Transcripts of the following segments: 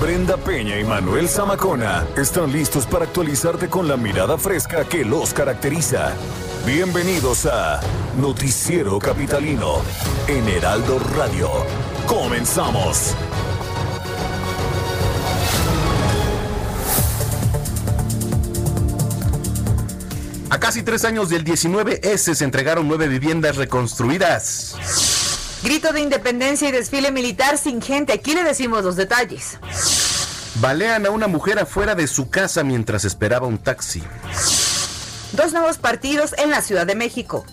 Brenda Peña y Manuel Zamacona están listos para actualizarte con la mirada fresca que los caracteriza. Bienvenidos a Noticiero Capitalino en Heraldo Radio. Comenzamos. A casi tres años del 19S se entregaron nueve viviendas reconstruidas. Grito de independencia y desfile militar sin gente. Aquí le decimos los detalles. Balean a una mujer afuera de su casa mientras esperaba un taxi. Dos nuevos partidos en la Ciudad de México.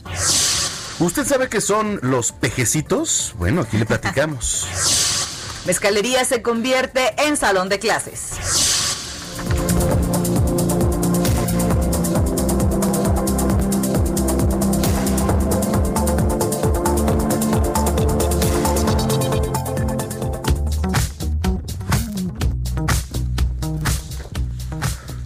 ¿Usted sabe qué son los pejecitos? Bueno, aquí le platicamos. Mezcalería se convierte en salón de clases.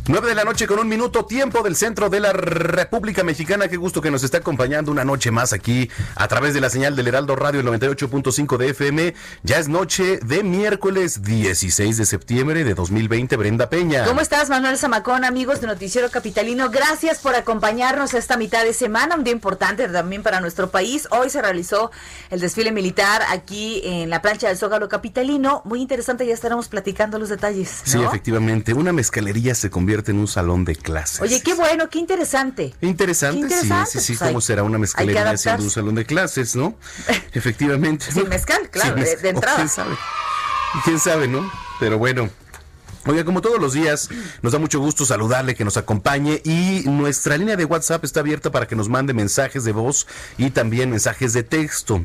9 de la noche con un minuto, tiempo del centro de la República Mexicana. Qué gusto que nos está acompañando una noche más aquí a través de la señal del Heraldo Radio 98.5 de FM. Ya es noche de miércoles 16 de septiembre de 2020. Brenda Peña. ¿Cómo estás, Manuel Zamacón, amigos de Noticiero Capitalino? Gracias por acompañarnos esta mitad de semana, un día importante también para nuestro país. Hoy se realizó el desfile militar aquí en la plancha del Zócalo Capitalino. Muy interesante, ya estaremos platicando los detalles. Sí, efectivamente. Una mezcalería se convierte en un salón de clases. Oye, qué bueno, qué interesante. Interesante, sí, sí, sí, pues cómo será una mezcalería siendo un salón de clases, ¿no? Efectivamente. Sin mezcal, claro, de, entrada. ¿Quién sabe? ¿Quién sabe, no? Pero bueno, Oiga, como todos los días, nos da mucho gusto saludarle, que nos acompañe y nuestra línea de WhatsApp está abierta para que nos mande mensajes de voz y también mensajes de texto.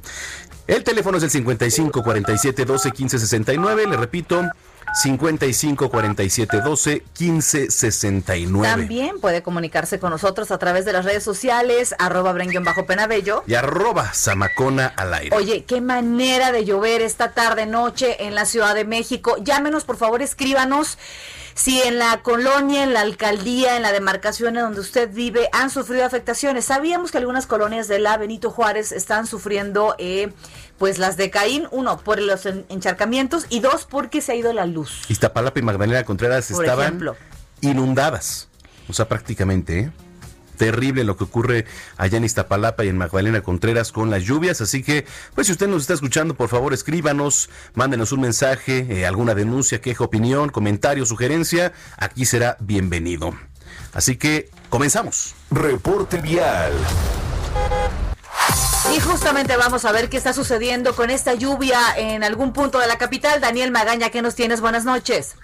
El teléfono es el 55 47 12 15 69, le repito, 55 47 12 15 69. También puede comunicarse con nosotros a través de las redes sociales, arroba bajo penabello y arroba zamacona al aire. Oye, qué manera de llover esta tarde noche en la Ciudad de México. Llámenos, por favor, escríbanos si en la colonia, en la alcaldía, en la demarcación en donde usted vive han sufrido afectaciones. Sabíamos que algunas colonias de la Benito Juárez están sufriendo eh, pues las de Caín, uno, por los encharcamientos y dos, porque se ha ido la luz. Iztapalapa y Magdalena Contreras estaban inundadas, o sea, prácticamente, ¿eh? terrible lo que ocurre allá en Iztapalapa y en Magdalena Contreras con las lluvias. Así que, pues si usted nos está escuchando, por favor escríbanos, mándenos un mensaje, eh, alguna denuncia, queja, opinión, comentario, sugerencia. Aquí será bienvenido. Así que comenzamos. Reporte vial. Y justamente vamos a ver qué está sucediendo con esta lluvia en algún punto de la capital. Daniel Magaña, ¿qué nos tienes? Buenas noches.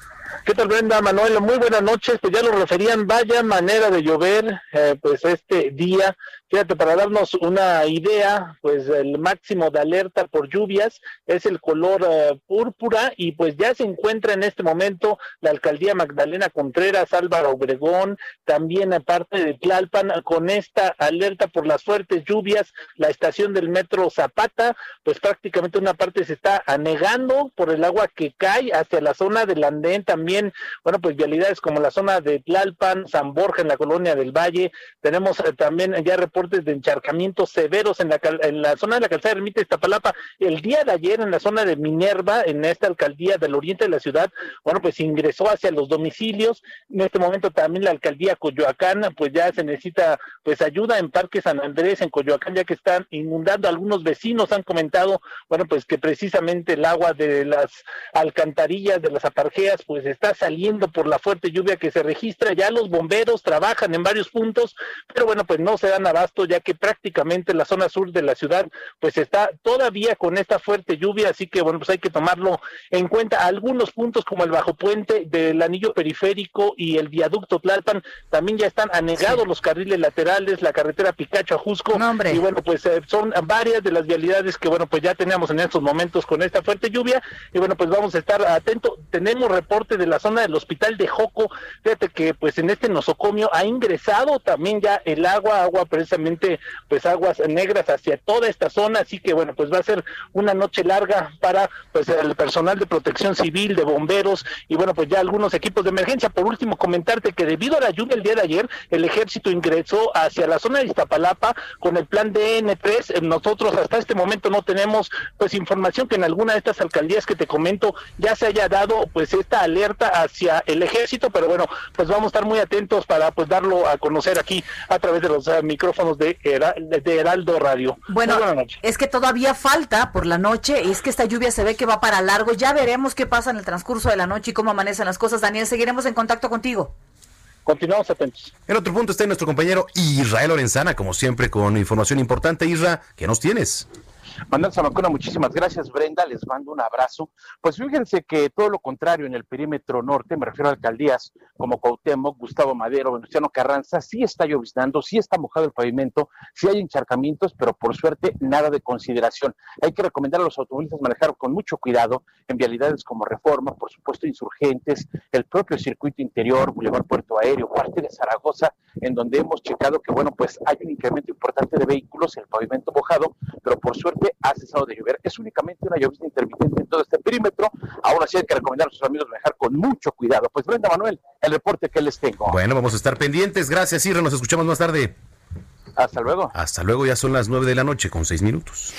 ¿Qué tal Brenda, Manuel? Muy buenas noches. Pues ya lo referían, vaya manera de llover, eh, pues este día Fíjate, para darnos una idea, pues el máximo de alerta por lluvias es el color eh, púrpura y pues ya se encuentra en este momento la alcaldía Magdalena Contreras, Álvaro Obregón, también aparte de Tlalpan, con esta alerta por las fuertes lluvias, la estación del metro Zapata, pues prácticamente una parte se está anegando por el agua que cae hacia la zona del andén, también, bueno, pues vialidades como la zona de Tlalpan, San Borja en la colonia del Valle, tenemos eh, también ya de encharcamientos severos en la, en la zona de la calzada Ermita Iztapalapa. El día de ayer en la zona de Minerva, en esta alcaldía del oriente de la ciudad, bueno, pues ingresó hacia los domicilios. En este momento también la alcaldía Coyoacán, pues ya se necesita pues ayuda en Parque San Andrés, en Coyoacán, ya que están inundando. Algunos vecinos han comentado, bueno, pues que precisamente el agua de las alcantarillas, de las aparjeas, pues está saliendo por la fuerte lluvia que se registra. Ya los bomberos trabajan en varios puntos, pero bueno, pues no se dan abasto abasto, ya que prácticamente la zona sur de la ciudad pues está todavía con esta fuerte lluvia, así que bueno, pues hay que tomarlo en cuenta. Algunos puntos como el bajo puente del anillo periférico y el viaducto Tlalpan también ya están anegados los carriles laterales, la carretera Picacho a Jusco. y bueno, pues eh, son varias de las vialidades que bueno, pues ya tenemos en estos momentos con esta fuerte lluvia y bueno, pues vamos a estar atentos. Tenemos reporte de la zona del hospital de Joco. Fíjate que pues en este nosocomio ha ingresado también ya el agua, agua precisamente pues aguas negras hacia toda esta zona, así que bueno, pues va a ser una noche larga para pues el personal de protección civil, de bomberos y bueno, pues ya algunos equipos de emergencia. Por último, comentarte que debido a la lluvia el día de ayer, el ejército ingresó hacia la zona de Iztapalapa con el plan DN3. Nosotros hasta este momento no tenemos pues información que en alguna de estas alcaldías que te comento ya se haya dado pues esta alerta hacia el ejército, pero bueno, pues vamos a estar muy atentos para pues darlo a conocer aquí a través de los uh, micrófonos de, de Heraldo Radio. Bueno, es que todavía falta por la noche y es que esta lluvia se ve que va para largo. Ya veremos qué pasa en el transcurso de la noche y cómo amanecen las cosas. Daniel, seguiremos en contacto contigo. Continuamos atentos. En otro punto está nuestro compañero Israel Lorenzana, como siempre, con información importante. Isra, ¿qué nos tienes? Manuel Zamacona, muchísimas gracias, Brenda. Les mando un abrazo. Pues fíjense que todo lo contrario en el perímetro norte, me refiero a alcaldías como Cuauhtémoc, Gustavo Madero, Venustiano Carranza, sí está lloviznando, sí está mojado el pavimento, sí hay encharcamientos, pero por suerte nada de consideración. Hay que recomendar a los automovilistas manejar con mucho cuidado en vialidades como Reforma, por supuesto Insurgentes, el propio circuito interior, Boulevard Puerto Aéreo, parte de Zaragoza, en donde hemos checado que, bueno, pues hay un incremento importante de vehículos, el pavimento mojado, pero por suerte ha cesado de llover. Es únicamente una llovizna intermitente en todo este perímetro. Aún así hay que recomendar a sus amigos manejar con mucho cuidado. Pues Brenda Manuel, el reporte que les tengo. Bueno, vamos a estar pendientes. Gracias, Irra. Nos escuchamos más tarde. Hasta luego. Hasta luego, ya son las nueve de la noche con seis minutos.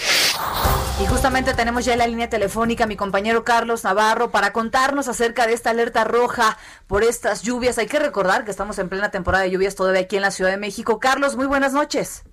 Y justamente tenemos ya en la línea telefónica a mi compañero Carlos Navarro para contarnos acerca de esta alerta roja por estas lluvias. Hay que recordar que estamos en plena temporada de lluvias todavía aquí en la Ciudad de México. Carlos, muy buenas noches.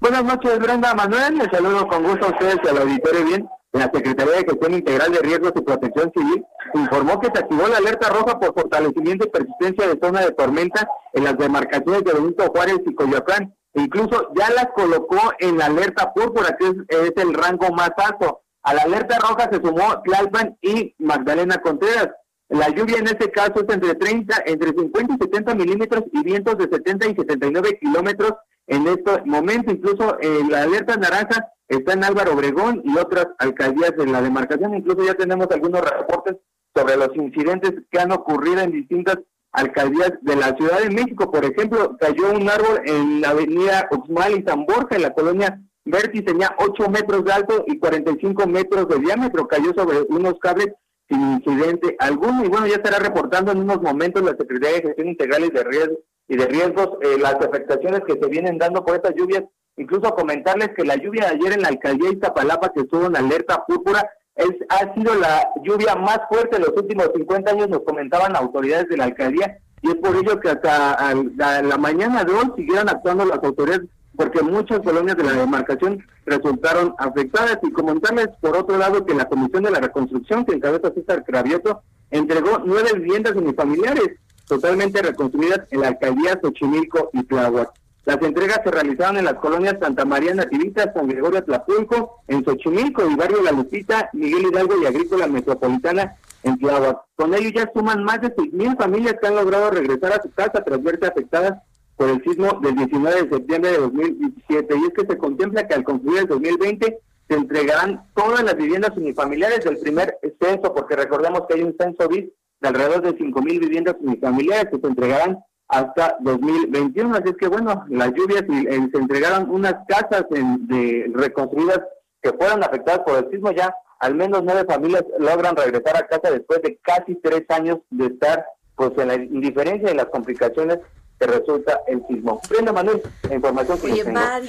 Buenas noches, Brenda Manuel. Les saludo con gusto a ustedes y al auditorio bien. La Secretaría de Gestión Integral de Riesgos y Protección Civil informó que se activó la alerta roja por fortalecimiento y persistencia de zona de tormenta en las demarcaciones de Benito Juárez y Coyoacán. Incluso ya las colocó en la alerta púrpura, que es, el rango más alto. A la alerta roja se sumó Tlalpan y Magdalena Contreras. La lluvia en este caso es entre 30, entre 50 y 70 milímetros y vientos de 70 y 79 kilómetros en este momento. Incluso eh, la alerta naranja está en Álvaro Obregón y otras alcaldías de la demarcación. Incluso ya tenemos algunos reportes sobre los incidentes que han ocurrido en distintas alcaldías de la Ciudad de México. Por ejemplo, cayó un árbol en la avenida Uxmal y San Borja, en la colonia Verti, tenía 8 metros de alto y 45 metros de diámetro. Cayó sobre unos cables sin incidente alguno. Y bueno, ya estará reportando en unos momentos la Secretaría de Gestión Integral y de Riesgos y de riesgos, eh, las afectaciones que se vienen dando por estas lluvias. Incluso comentarles que la lluvia de ayer en la alcaldía de Iztapalapa, que estuvo en alerta púrpura, es, ha sido la lluvia más fuerte de los últimos 50 años, nos comentaban autoridades de la alcaldía, y es por ello que hasta la mañana de hoy siguieron actuando las autoridades, porque muchas colonias de la demarcación resultaron afectadas. Y comentarles, por otro lado, que la Comisión de la Reconstrucción, que encabeza César Cravioto, entregó nueve viviendas unifamiliares totalmente reconstruidas en la alcaldía Xochimilco y Tláhuac. Las entregas se realizaron en las colonias Santa María Nativistas, San Gregorio Tlapulco, en Xochimilco y Barrio La Lupita, Miguel Hidalgo y Agrícola Metropolitana en Tláhuac. Con ello ya suman más de 6.000 familias que han logrado regresar a su casa tras verse afectadas por el sismo del 19 de septiembre de 2017. Y es que se contempla que al concluir el 2020 se entregarán todas las viviendas unifamiliares del primer censo, porque recordemos que hay un censo bis de alrededor de 5.000 viviendas unifamiliares que se entregarán hasta 2021. Así es que, bueno, las lluvias y eh, se entregaron unas casas de, reconstruidas que fueron afectadas por el sismo. Ya al menos nueve familias logran regresar a casa después de casi tres años de estar pues en la indiferencia y las complicaciones que resulta el sismo. Prenda Manuel, la información que Oye,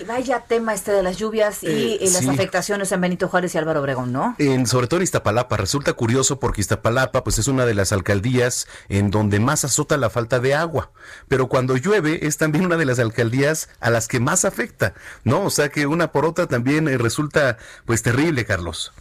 vaya tema este de las lluvias y, eh, las afectaciones en Benito Juárez y Álvaro Obregón, ¿no? En, sobre todo en Iztapalapa, resulta curioso porque Iztapalapa pues es una de las alcaldías en donde más azota la falta de agua, pero cuando llueve es también una de las alcaldías a las que más afecta, ¿no? O sea que una por otra también eh, resulta pues terrible, Carlos.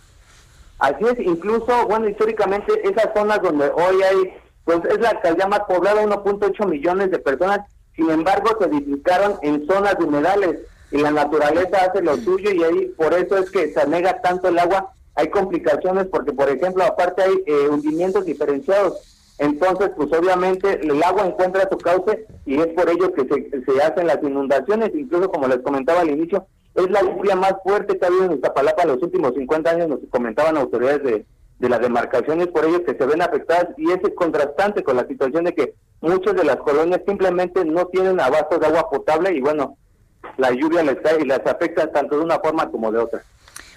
Así es, incluso, bueno, históricamente esas zonas donde hoy hay pues es la alcaldía más poblada, 1.8 millones de personas, sin embargo se edificaron en zonas humedales y la naturaleza hace lo suyo y ahí por eso es que se anega tanto el agua. Hay complicaciones porque, por ejemplo, aparte hay eh, hundimientos diferenciados. Entonces, pues obviamente el agua encuentra su cauce y es por ello que se, se hacen las inundaciones. Incluso, como les comentaba al inicio, es la lluvia más fuerte que ha habido en Iztapalapa en los últimos 50 años, nos comentaban autoridades de, de las demarcaciones, por ello que se ven afectadas y es contrastante con la situación de que muchas de las colonias simplemente no tienen abasto de agua potable y bueno, la lluvia les cae y las afecta tanto de una forma como de otra.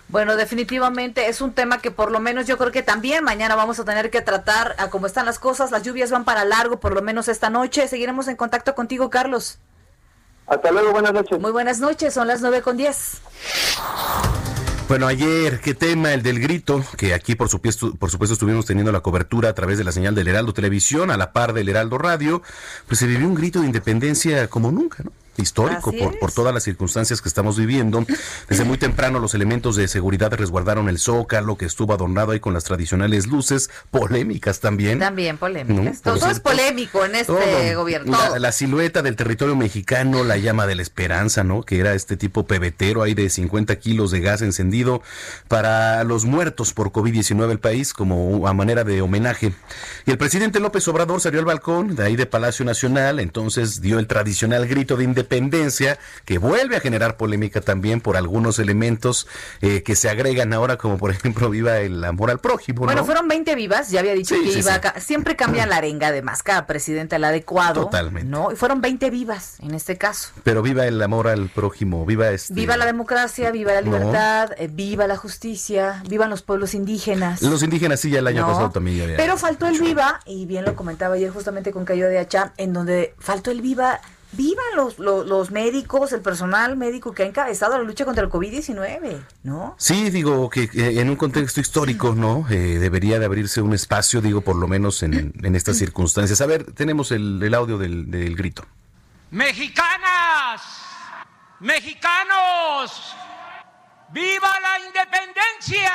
Bueno, definitivamente es un tema que por lo menos yo creo que también mañana vamos a tener que tratar a cómo están las cosas. Las lluvias van para largo, por lo menos esta noche. Seguiremos en contacto contigo, Carlos. Hasta luego, buenas noches. Muy buenas noches, son las nueve con diez. Bueno, ayer, qué tema, el del grito, que aquí por supuesto, por supuesto estuvimos teniendo la cobertura a través de la señal del Heraldo Televisión, a la par del Heraldo Radio, pues se vivió un grito de independencia como nunca, ¿no? Histórico por, por, todas las circunstancias que estamos viviendo. Desde muy temprano los elementos de seguridad resguardaron el zócalo que estuvo adornado ahí con las tradicionales luces, polémicas también. También polémicas. Todo, es polémico en este gobierno. La, silueta del territorio mexicano, la llama de la esperanza, ¿no? Que era este tipo pebetero ahí de 50 kilos de gas encendido para los muertos por COVID-19 el país como a manera de homenaje. Y el presidente López Obrador salió al balcón de ahí de Palacio Nacional, entonces dio el tradicional grito de independencia independencia, que vuelve a generar polémica también por algunos elementos eh, que se agregan ahora, como por ejemplo viva el amor al prójimo. Bueno, fueron 20 vivas, ya había dicho que iba siempre cambia la arenga además, cada presidente el adecuado. Totalmente. ¿no? Y fueron 20 vivas en este caso. Pero viva el amor al prójimo, viva este... Viva la democracia, viva la libertad, eh, viva la justicia, vivan los pueblos indígenas. Los indígenas sí, ya el año pasado también ya había Pero faltó el viva, y bien lo comentaba ayer justamente con Cayo de Hacha, en donde faltó el viva vivan los, los, médicos, el personal médico que ha encabezado la lucha contra el COVID-19, ¿no? Sí, digo que en un contexto histórico, ¿no? Eh, debería de abrirse un espacio, digo, por lo menos en, en estas circunstancias. A ver, tenemos el, el audio del, del grito. Mexicanas, mexicanos, viva la independencia.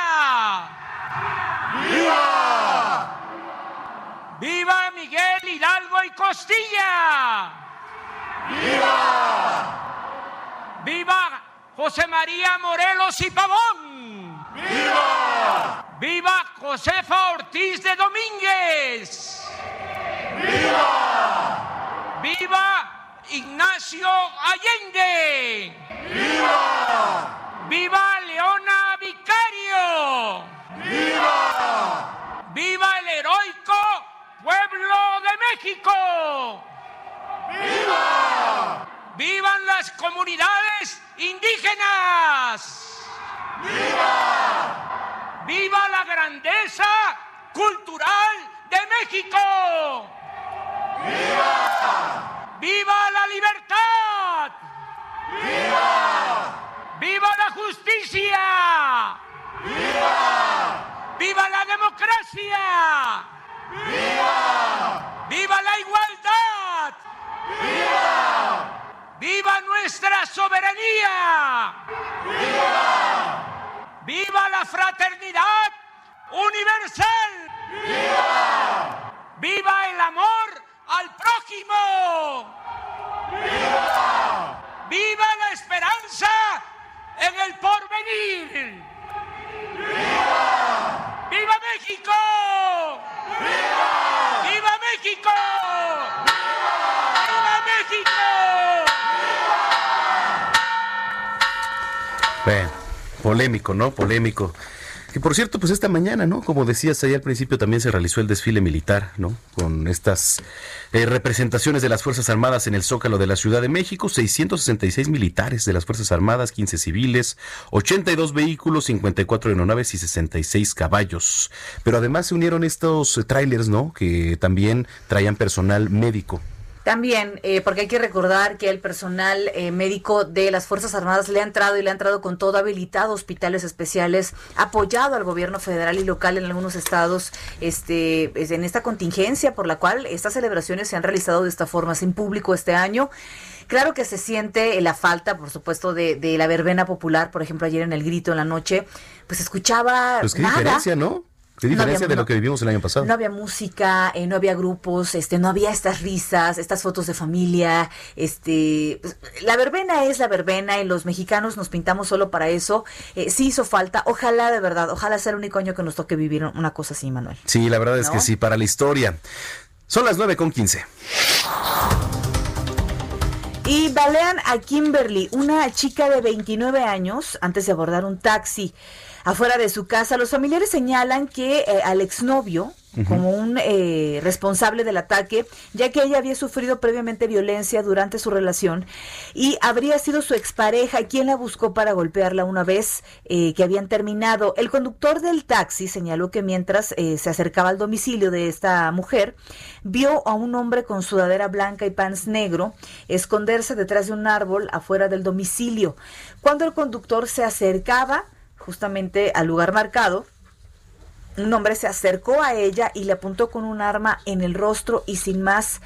¡Viva! ¡Viva Miguel Hidalgo y Costilla! ¡Viva! ¡Viva José María Morelos y Pavón! ¡Viva! ¡Viva Josefa Ortiz de Domínguez! ¡Viva! ¡Viva Ignacio Allende! ¡Viva! ¡Viva Leona Vicario! ¡Viva! ¡Viva el heroico pueblo de México! ¡Viva! ¡Vivan las comunidades indígenas! ¡Viva! ¡Viva la grandeza cultural de México! ¡Viva! ¡Viva la libertad! ¡Viva! ¡Viva la justicia! ¡Viva! ¡Viva la democracia! ¡Viva! ¡Viva la igualdad! ¡Viva! ¡Viva nuestra soberanía! ¡Viva! ¡Viva la fraternidad universal! ¡Viva! ¡Viva el amor al prójimo! ¡Viva! ¡Viva la esperanza en el porvenir! ¡Viva! ¡Viva México! ¡Viva! ¡Viva México! Bueno, polémico, ¿no? Polémico. Que por cierto, pues esta mañana, ¿no? Como decías ahí al principio, también se realizó el desfile militar, ¿no? Con estas eh, representaciones de las Fuerzas Armadas en el Zócalo de la Ciudad de México, 666 militares de las Fuerzas Armadas, 15 civiles, 82 vehículos, 54 aeronaves y 66 caballos. Pero además se unieron estos trailers, ¿no? Que también traían personal médico también, eh, porque hay que recordar que el personal eh, médico de las Fuerzas Armadas le ha entrado y le ha entrado con todo habilitado hospitales especiales, apoyado al gobierno federal y local en algunos estados este, pues, en esta contingencia por la cual estas celebraciones se han realizado de esta forma, sin público este año. Claro que se siente la falta, por supuesto, de, la verbena popular, por ejemplo, ayer en el grito en la noche, pues escuchaba pues qué diferencia, ¿no? Qué No diferencia había- de no- lo que vivimos el año pasado. No había música, eh, no había grupos, este, no había estas risas, estas fotos de familia, este, la verbena es la verbena y los mexicanos nos pintamos solo para eso. Eh, sí hizo falta, ojalá de verdad, ojalá sea el único año que nos toque vivir una cosa así, Manuel. Sí, la verdad es ¿No? que sí, para la historia. Son las 9 con 15. Y balean a Kimberly, una chica de 29 años, antes de abordar un taxi afuera de su casa. Los familiares señalan que eh, al exnovio, como un eh, responsable del ataque, ya que ella había sufrido previamente violencia durante su relación y habría sido su expareja quien la buscó para golpearla una vez eh, que habían terminado. El conductor del taxi señaló que mientras eh, se acercaba al domicilio de esta mujer, vio a un hombre con sudadera blanca y pants negro esconderse detrás de un árbol afuera del domicilio. Cuando el conductor se acercaba justamente al lugar marcado, un hombre se acercó a ella y le apuntó con un arma en el rostro y sin más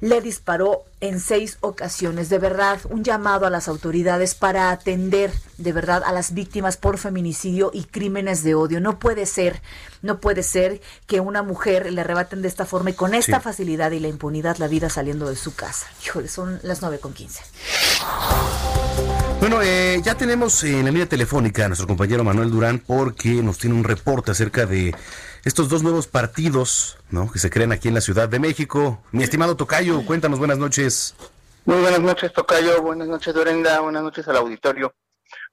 le disparó en seis ocasiones. De verdad, un llamado a las autoridades para atender de verdad a las víctimas por feminicidio y crímenes de odio. No puede ser, no puede ser que una mujer le arrebaten de esta forma y con esta Sí. facilidad y la impunidad la vida saliendo de su casa. Híjole, son las nueve con quince. Bueno, eh, ya tenemos en la línea telefónica a nuestro compañero Manuel Durán porque nos tiene un reporte acerca de estos dos nuevos partidos ¿no? que se crean aquí en la Ciudad de México. Mi estimado Tocayo, cuéntanos, buenas noches. Muy buenas noches, Tocayo. Buenas noches, Dorenda. Buenas noches al auditorio.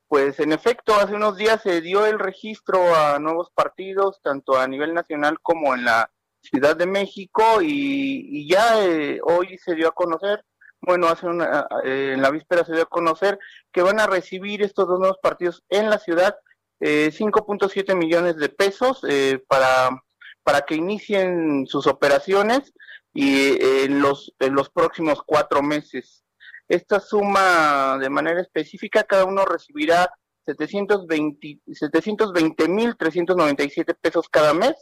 Pues en efecto, hace unos días se dio el registro a nuevos partidos, tanto a nivel nacional como en la Ciudad de México, y, ya eh, hoy se dio a conocer, bueno, hace una, eh, en la víspera se dio a conocer que van a recibir estos dos nuevos partidos en la ciudad eh, 5.7 millones de pesos eh, para, para que inicien sus operaciones y eh, en los, en los próximos cuatro meses. Esta suma de manera específica, cada uno recibirá 720 mil 397 pesos cada mes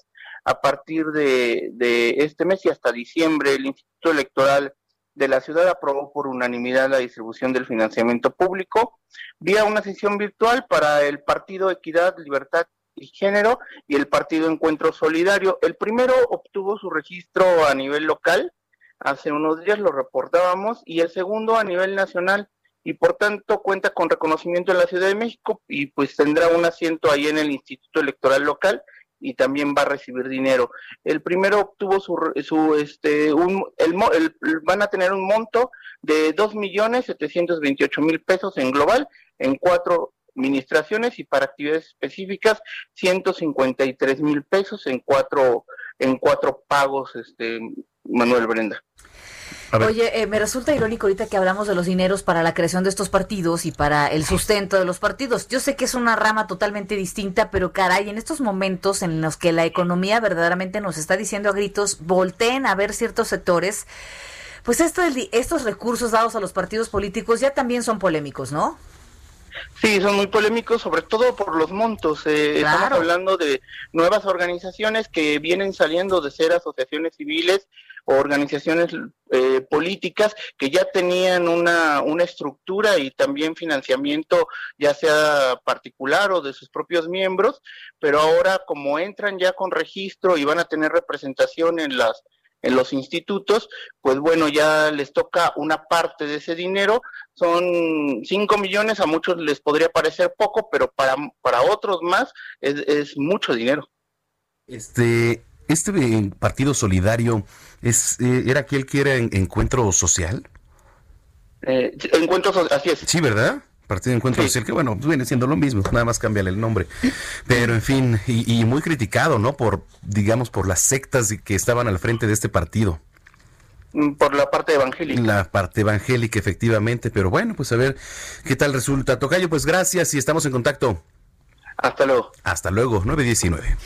a partir de, de este mes y hasta diciembre. El Instituto Electoral de la ciudad aprobó por unanimidad la distribución del financiamiento público vía una sesión virtual para el Partido Equidad, Libertad y Género y el Partido Encuentro Solidario. El primero obtuvo su registro a nivel local, hace unos días lo reportábamos, y el segundo a nivel nacional y por tanto cuenta con reconocimiento en la Ciudad de México y pues tendrá un asiento ahí en el Instituto Electoral local y también va a recibir dinero. El primero obtuvo su, su este, un, el, el- van a tener un monto de dos millones setecientos veintiocho mil pesos en global en cuatro administraciones y para actividades específicas 153 mil pesos en cuatro en cuatro pagos este Manuel Brenda. Oye, eh, me resulta irónico ahorita que hablamos de los dineros para la creación de estos partidos y para el sustento de los partidos. Yo sé que es una rama totalmente distinta, pero caray, en estos momentos en los que la economía verdaderamente nos está diciendo a gritos, volteen a ver ciertos sectores, pues esto estos recursos dados a los partidos políticos ya también son polémicos, ¿no? Sí, son muy polémicos, sobre todo por los montos. Eh, Claro. Estamos hablando de nuevas organizaciones que vienen saliendo de ser asociaciones civiles o organizaciones eh, políticas que ya tenían una, una estructura y también financiamiento, ya sea particular o de sus propios miembros, pero ahora como entran ya con registro y van a tener representación en las en los institutos, pues bueno, ya les toca una parte de ese dinero, son 5 millones, a muchos les podría parecer poco, pero para, para otros más es, es mucho dinero. Este, este partido solidario es, eh, era aquel que era en- encuentro social. Eh, así es. Sí, ¿verdad? Partido de Encuentro Sí. Social, que bueno, viene siendo lo mismo, nada más cámbiale el nombre. Pero en fin, y, y muy criticado, ¿no? Por, digamos, por las sectas que estaban al frente de este partido. Mm, Por la parte evangélica. La parte evangélica, efectivamente, pero bueno, pues a ver qué tal resulta. Tocayo, pues gracias y estamos en contacto. Hasta luego. Hasta luego, 919.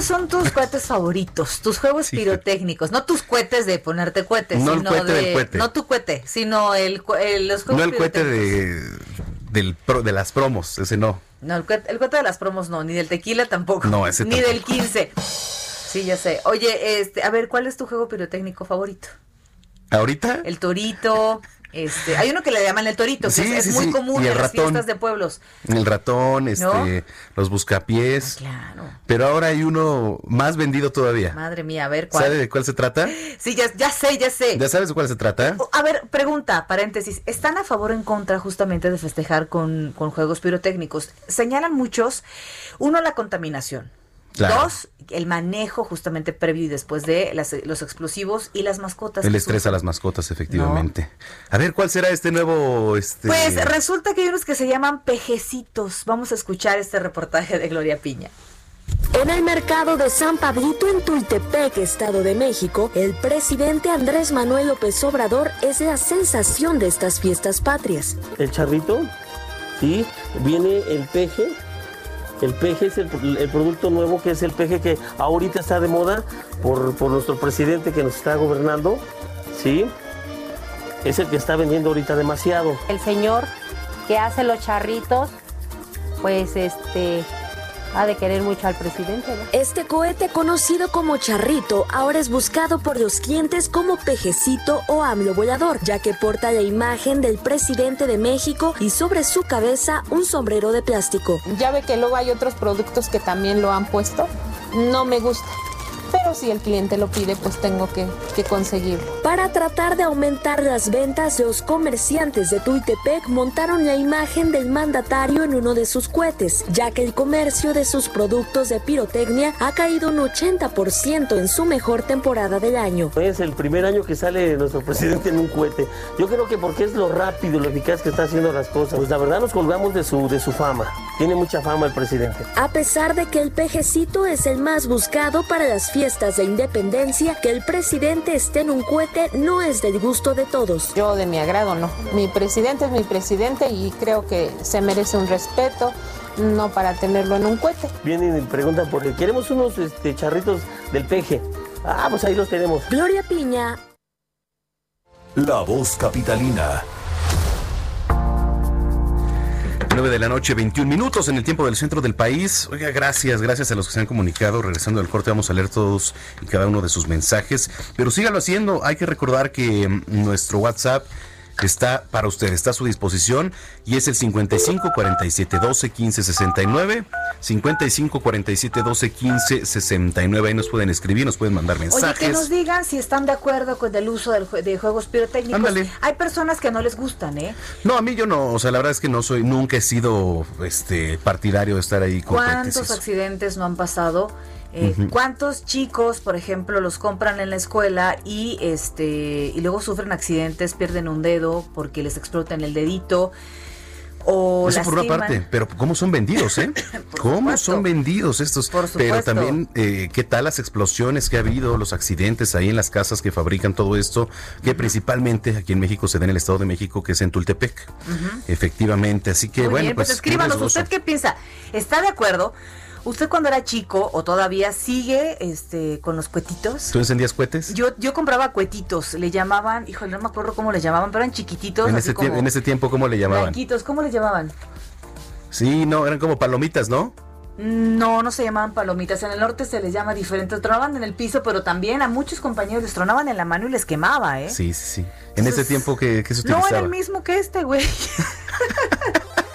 ¿Cuáles son tus cohetes favoritos? Tus juegos Sí. pirotécnicos, no tus cohetes de ponerte cohetes, No el sino cohete de del cohete. no tu cohete, sino el, el- los juegos No el cohete de, del de las promos, ese no. No, el cohete, el cohete de las promos no, ni del tequila tampoco. No, ese Ni tampoco. del 15. Sí, ya sé. Oye, este, a ver, ¿cuál es tu juego pirotécnico favorito? ¿Ahorita? El torito, Este, hay uno que le llaman el torito, que Sí, es, muy sí. común en las fiestas de pueblos. El ratón, este, ¿No? los buscapiés. Claro. Pero ahora hay uno más vendido todavía. Madre mía, a ver cuál. ¿Sabe de cuál se trata? Sí, ya, ya sé, ya sé. ¿Ya sabes de cuál se trata? A ver, pregunta, paréntesis. ¿Están a favor o en contra justamente de festejar con, con juegos pirotécnicos? Señalan muchos, uno, la contaminación. Claro. Dos, el manejo justamente previo y después de las- los explosivos y las mascotas. El estrés a las mascotas, efectivamente. A ver, ¿cuál será este nuevo? Este... Pues resulta que hay unos que se llaman pejecitos. Vamos a escuchar este reportaje de Gloria Piña. En el mercado de San Pablito en Tultepec, Estado de México, el presidente Andrés Manuel López Obrador es la sensación de estas fiestas patrias. el charrito, ¿sí? Viene el peje. El peje es el, producto nuevo que es el peje que ahorita está de moda por, por nuestro presidente que nos está gobernando, ¿sí? Es el que está vendiendo ahorita demasiado. El señor que hace los charritos, pues este ha de querer mucho al presidente. ¿no? Este cohete conocido como charrito ahora es buscado por los clientes como pejecito o AMLO volador, ya que porta la imagen del presidente de México y sobre su cabeza un sombrero de plástico. Ya ve que luego hay otros productos que también lo han puesto. No me gusta. Pero si el cliente lo pide, pues tengo que, que conseguirlo. Para tratar de aumentar las ventas, los comerciantes de Tuitepec montaron la imagen del mandatario en uno de sus cohetes, ya que el comercio de sus productos de pirotecnia ha caído un 80% en su mejor temporada del año. Es el primer año que sale nuestro presidente en un cohete. Yo creo que porque es lo rápido y lo eficaz que está haciendo las cosas. Pues la verdad nos colgamos de su, de su fama. Tiene mucha fama el presidente. A pesar de que el pejecito es el más buscado para las fiestas de independencia, que el presidente esté en un cohete no es del gusto de todos. Yo de mi agrado no. Mi presidente es mi presidente y creo que se merece un respeto, no para tenerlo en un cohete. Vienen y preguntan por queremos unos este, charritos del peje. Ah, pues ahí los tenemos. Gloria Piña, La voz capitalina. 9 de la noche, 21 minutos en el tiempo del centro del país. Oiga, gracias, gracias a los que se han comunicado. Regresando al corte, vamos a leer todos y cada uno de sus mensajes. Pero sígalo haciendo. Hay que recordar que mm, nuestro WhatsApp está para usted, está a su disposición y es el 55 47 12 15 69. 55 47 12 15 69. Ahí nos pueden escribir, nos pueden mandar Oye, mensajes. que nos digan si están de acuerdo con el uso del de juegos pirotécnicos. Ándale. Hay personas que no les gustan, ¿eh? No, a mí yo no, o sea, la verdad es que no soy, nunca he sido este partidario de estar ahí con ¿Cuántos accidentes no han pasado? Eh. ¿Cuántos chicos, por ejemplo, los compran en la escuela y este y luego sufren accidentes, pierden un dedo porque les explotan el dedito o Eso por una lastiman? parte, pero ¿cómo son vendidos, eh? ¿Cómo son vendidos estos? Pero también, eh, ¿qué tal las explosiones que ha habido, los accidentes ahí en las casas que fabrican todo esto? Que principalmente aquí en México se da en el Estado de México, que es en Tultepec. Efectivamente, así que Muy bueno, bien, pues, pues. escríbanos, ¿usted qué piensa? ¿Está de acuerdo? ¿Usted cuando era chico o todavía sigue este con los cuetitos? ¿Tú encendías cohetes? Yo, yo compraba cuetitos, le llamaban, híjole, no me acuerdo cómo le llamaban, pero eran chiquititos, En ese, como en ese tiempo, ¿cómo le llamaban? blanquitos, ¿cómo le llamaban? Sí, no, eran como palomitas, ¿no? No, no se llamaban palomitas. En el norte se les llama diferente. Tronaban en el piso, pero también a muchos compañeros les tronaban en la mano y les quemaba, ¿eh? Sí, sí, sí. En ese tiempo que, que se No utilizaba. era el mismo que este, güey.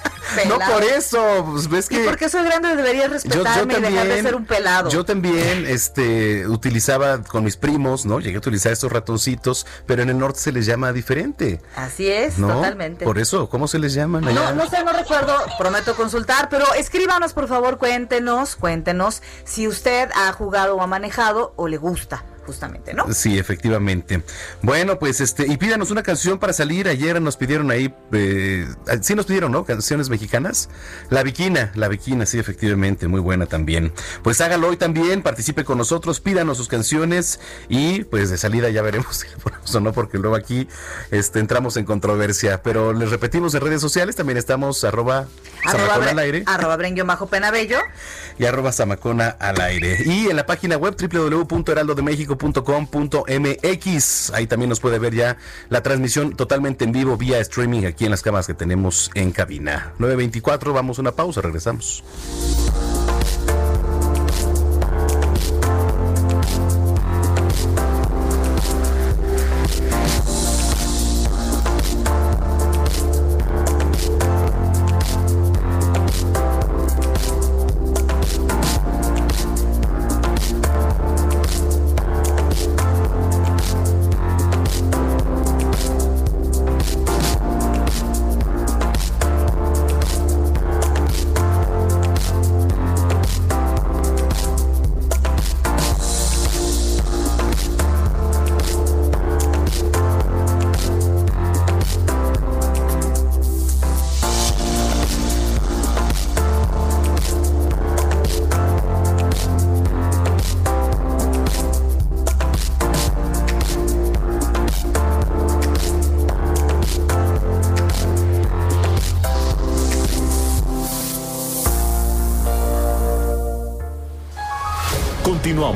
No por eso, pues ves Y que porque soy grande deberías respetarme y dejar de ser un pelado. Yo también este, utilizaba con mis primos, ¿no? Llegué a utilizar estos ratoncitos, pero en el norte se les llama diferente. Así es, ¿No? totalmente. Por eso, ¿cómo se les llaman allá? No, no sé, no recuerdo, prometo consultar, pero escríbanos por favor, cuéntenos, cuéntenos si usted ha jugado o ha manejado o le gusta, justamente, ¿no? Sí, efectivamente. Bueno, pues este, y pídanos una canción para salir. Ayer nos pidieron ahí, eh, sí nos pidieron, ¿no? Canciones mexicanas. La Viquina, la Viquina, sí, efectivamente, muy buena también. Pues hágalo hoy también, participe con nosotros, pídanos sus canciones y pues de salida ya veremos si le ponemos o no, porque luego aquí este, entramos en controversia. Pero les repetimos en redes sociales, también estamos arroba Arroba, al aire arroba bajo penabello. y arroba Zamacona al aire. Y en la página web www.heraldodemexico.com.mx. Ahí también nos puede ver ya la transmisión totalmente en vivo vía streaming aquí en las cámaras que tenemos en cabina. 924, vamos a una pausa, regresamos.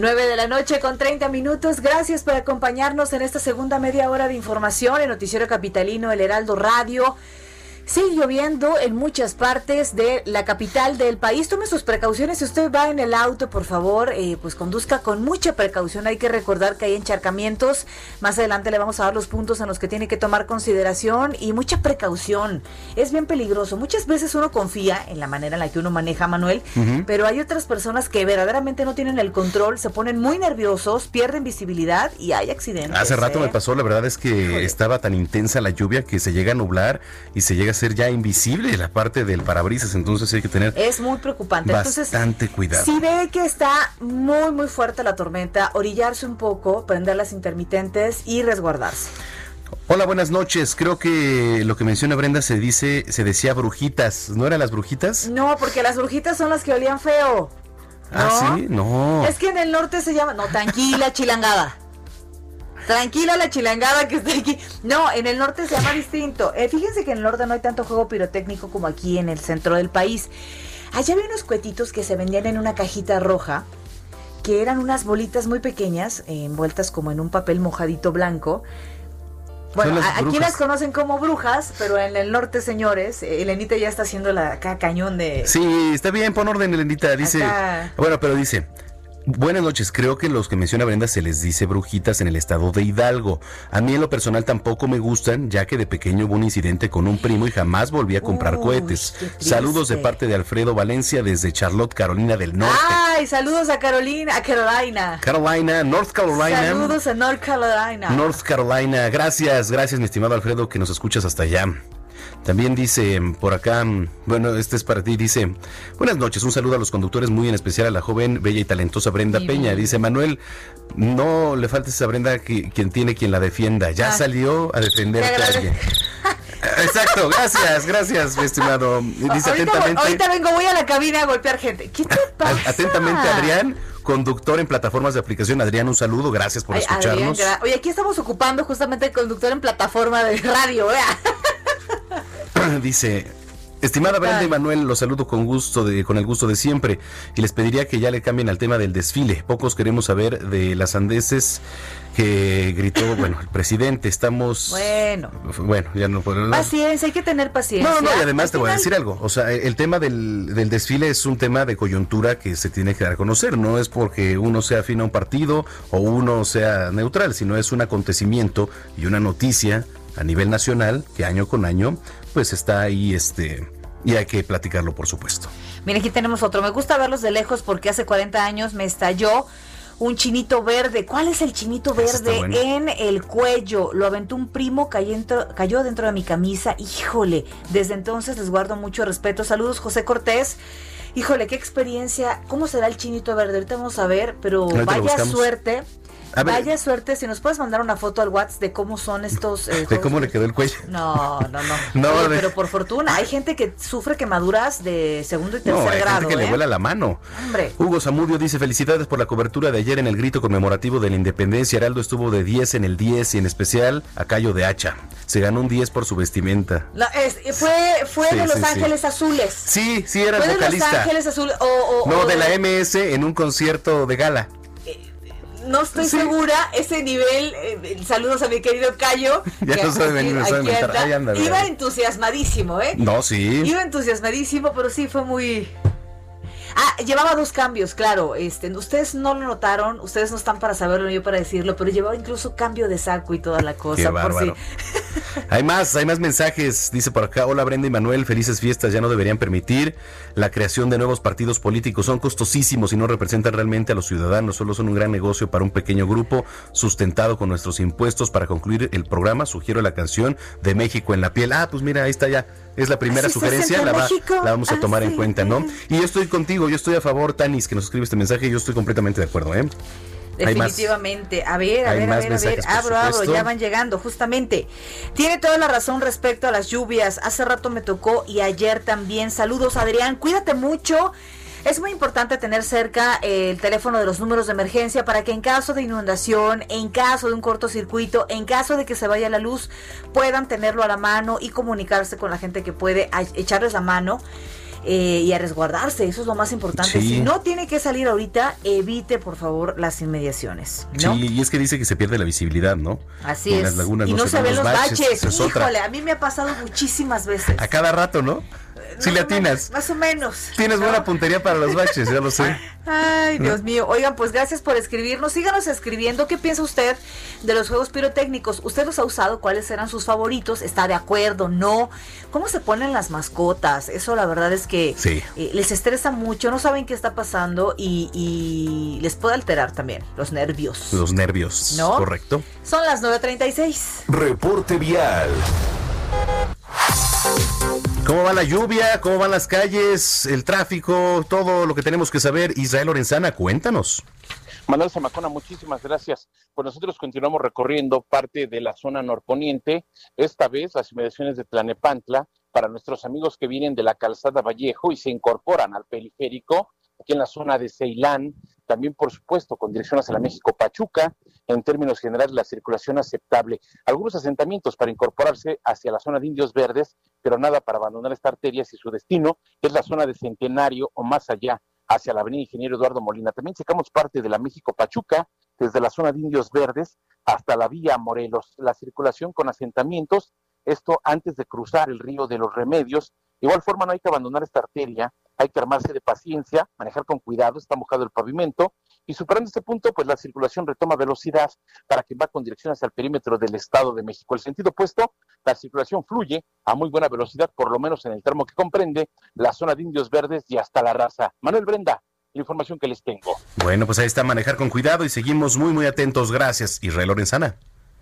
Nueve de la noche con 30 minutos. Gracias por acompañarnos en esta segunda media hora de información en Noticiero Capitalino, El Heraldo Radio. Sigue lloviendo en muchas partes de la capital del país. Tome sus precauciones. Si usted va en el auto, por favor, eh, pues conduzca con mucha precaución. Hay que recordar que hay encharcamientos. Más adelante le vamos a dar los puntos en los que tiene que tomar consideración y mucha precaución. Es bien peligroso. Muchas veces uno confía en la manera en la que uno maneja, Manuel, pero hay otras personas que verdaderamente no tienen el control, se ponen muy nerviosos, pierden visibilidad y hay accidentes. Hace rato ¿eh? me pasó, la verdad es que estaba tan intensa la lluvia que se llega a nublar y se llega a ser ya invisible la parte del parabrisas, entonces hay que tener Es muy preocupante. Entonces, bastante cuidado. Si ve que está muy, muy fuerte la tormenta, orillarse un poco, prender las intermitentes y resguardarse. Hola, buenas noches. Creo que lo que menciona Brenda se dice, se decía brujitas, ¿no eran las brujitas? No, porque las brujitas son las que olían feo. Ah, sí, no. Es que en el norte se llama. No, tranquila, chilangada. Tranquila la chilangada que está aquí. No, en el norte se llama distinto. Eh, fíjense que en el norte no hay tanto juego pirotécnico como aquí en el centro del país. Allá había unos cuetitos que se vendían en una cajita roja, que eran unas bolitas muy pequeñas, eh, envueltas como en un papel mojadito blanco. Bueno, las aquí brujas. las conocen como brujas, pero en el norte, señores, eh, Elenita ya está haciendo la acá cañón de... Sí, está bien, pon orden, Elenita. Dice. Acá. Bueno, pero dice. Buenas noches, creo que los que menciona Brenda se les dice brujitas en el estado de Hidalgo. A mí en lo personal tampoco me gustan, ya que de pequeño hubo un incidente con un primo y jamás volví a comprar Uy, cohetes. Saludos de parte de Alfredo Valencia desde Charlotte, Carolina del Norte. Ay, saludos a Carolina, a Carolina. Carolina, North Carolina. Saludos a North Carolina. North Carolina. Gracias, gracias, mi estimado Alfredo, que nos escuchas hasta allá. También dice por acá, bueno, este es para ti, dice, buenas noches, un saludo a los conductores, muy en especial a la joven, bella y talentosa Brenda. Peña. Dice, Manuel, no le faltes a Brenda que, quien tiene quien la defienda. Ya Ah. salió a defenderte Te a alguien. Exacto, gracias, gracias, mi estimado. Dice ahorita, voy- atentamente, ahorita vengo, voy a la cabina a golpear gente. ¿Qué te pasa? atentamente Adrián, conductor en plataformas de aplicación. Adrián, un saludo, gracias por Ay, Adrián, escucharnos. gra- Oye, aquí estamos ocupando justamente el conductor en plataforma de radio, vea. Dice, estimada. Brenda y Manuel, los saludo con gusto de, con el gusto de siempre y les pediría que ya le cambien al tema del desfile. Pocos queremos saber de las andeses que gritó, bueno, el presidente. Estamos Bueno. bueno, ya no puedo. Paciencia, hay que tener paciencia. No, no, y además te voy a decir algo. O sea, el tema del, del desfile es un tema de coyuntura que se tiene que dar a conocer. No es porque uno sea afín a un partido o uno sea neutral, sino es un acontecimiento y una noticia a nivel nacional que año con año, pues está ahí, este, y hay que platicarlo, por supuesto. Mira, aquí tenemos otro. Me gusta verlos de lejos porque hace 40 años me estalló un chinito verde. ¿Cuál es el chinito verde? bueno. En el cuello. Lo aventó un primo, cayó dentro, cayó dentro de mi camisa. Híjole, desde entonces les guardo mucho respeto. Saludos, José Cortés. Híjole, qué experiencia. ¿Cómo será el chinito verde? Ahorita vamos a ver, pero Ahorita vaya suerte. A ver. Vaya suerte. Si nos puedes mandar una foto al WhatsApp de cómo son estos. eh, ¿De cómo le quedó el cuello? No, no, no. No, Oye, de- pero por fortuna, hay gente que sufre quemaduras de segundo y tercer No, hay grado. gente que le ¿eh? vuela la mano. Hombre. Hugo Zamudio dice felicidades por la cobertura de ayer en el grito conmemorativo de la independencia. Heraldo estuvo de 10 en el 10 y en especial a Cayo de Hacha. Se ganó un 10 por su vestimenta. La- es- fue fue Sí, de Los sí, sí. Ángeles Azules. Sí, sí, era el de Los vocalista. Ángeles Azules. O, o- No, o de la MS en un concierto de gala. No estoy segura, ese nivel. eh, saludos a mi querido Cayo. Ya que no sabe venir, no sabe anda. Ahí anda, Iba entusiasmadísimo, ¿eh? No, sí. Iba entusiasmadísimo, pero sí fue muy. Ah, llevaba dos cambios, claro. Este, ustedes no lo notaron, ustedes no están para saberlo ni yo para decirlo, pero llevaba incluso cambio de saco y toda la cosa. Qué por si-. Hay más, hay más mensajes. Dice por acá, hola Brenda y Manuel, felices fiestas. Ya no deberían permitir la creación de nuevos partidos políticos. Son costosísimos y no representan realmente a los ciudadanos. Solo son un gran negocio para un pequeño grupo sustentado con nuestros impuestos. Para concluir el programa, sugiero la canción de México en la piel. Ah, pues mira, ahí está ya. Es la primera ¿Así se sugerencia, la, va- la vamos a Ah, tomar en sí, cuenta, ¿no? Y yo estoy contigo, yo estoy a favor, Tanis, que nos escribe este mensaje. Yo estoy completamente de acuerdo, ¿eh? Definitivamente. A ver, a Hay ver, a ver, a ver. Abro, abro, ya van llegando, justamente. Tiene toda la razón respecto a las lluvias. Hace rato me tocó y ayer también. Saludos, Adrián. Cuídate mucho. Es muy importante tener cerca eh, el teléfono de los números de emergencia para que en caso de inundación, en caso de un cortocircuito, en caso de que se vaya la luz, puedan tenerlo a la mano y comunicarse con la gente que puede a- echarles la mano. eh, y a resguardarse, eso es lo más importante. Sí. Si no tiene que salir ahorita, evite por favor las inmediaciones. ¿no? Sí, y es que dice que se pierde la visibilidad, ¿no? Así En es. las lagunas y no, se ven los baches. esa es otra. Híjole, a mí me ha pasado muchísimas veces. A cada rato, ¿no? Si le atinas. Más o menos. Tienes ¿no? buena puntería para los baches, ya lo sé. Ay, Dios mío. Oigan, pues gracias por escribirnos. Síganos escribiendo. ¿Qué piensa usted de los juegos pirotécnicos? ¿Usted los ha usado? ¿Cuáles eran sus favoritos? ¿Está de acuerdo? ¿No? ¿Cómo se ponen las mascotas? Eso la verdad es que Sí. eh, les estresa mucho, no saben qué está pasando y, y les puede alterar también los nervios. Los nervios. ¿No? Correcto. Son las 9.36. Reporte vial. ¿Cómo va la lluvia? ¿Cómo van las calles? El tráfico, todo lo que tenemos que saber. Israel Lorenzana, cuéntanos. Manuel Zamacona, muchísimas gracias. Pues nosotros continuamos recorriendo parte de la zona norponiente, esta vez las inmediaciones de Tlanepantla, para nuestros amigos que vienen de la calzada Vallejo y se incorporan al periférico, en la zona de Ceilán, también por supuesto con dirección hacia la México Pachuca, en términos generales la circulación aceptable. Algunos asentamientos para incorporarse hacia la zona de Indios Verdes, pero nada para abandonar esta arteria si su destino es la zona de Centenario o más allá hacia la avenida Ingeniero Eduardo Molina. También checamos parte de la México Pachuca, desde la zona de Indios Verdes hasta la vía Morelos. La circulación con asentamientos, esto antes de cruzar el río de los Remedios. De igual forma, no hay que abandonar esta arteria, hay que armarse de paciencia, manejar con cuidado, está mojado el pavimento. Y superando este punto, pues la circulación retoma velocidad para que va con dirección hacia el perímetro del Estado de México. El sentido opuesto, la circulación fluye a muy buena velocidad, por lo menos en el tramo que comprende la zona de Indios Verdes y hasta la raza. Manuel Brenda, la información que les tengo. Bueno, pues ahí está, manejar con cuidado y seguimos muy, muy atentos. Gracias, Israel Lorenzana.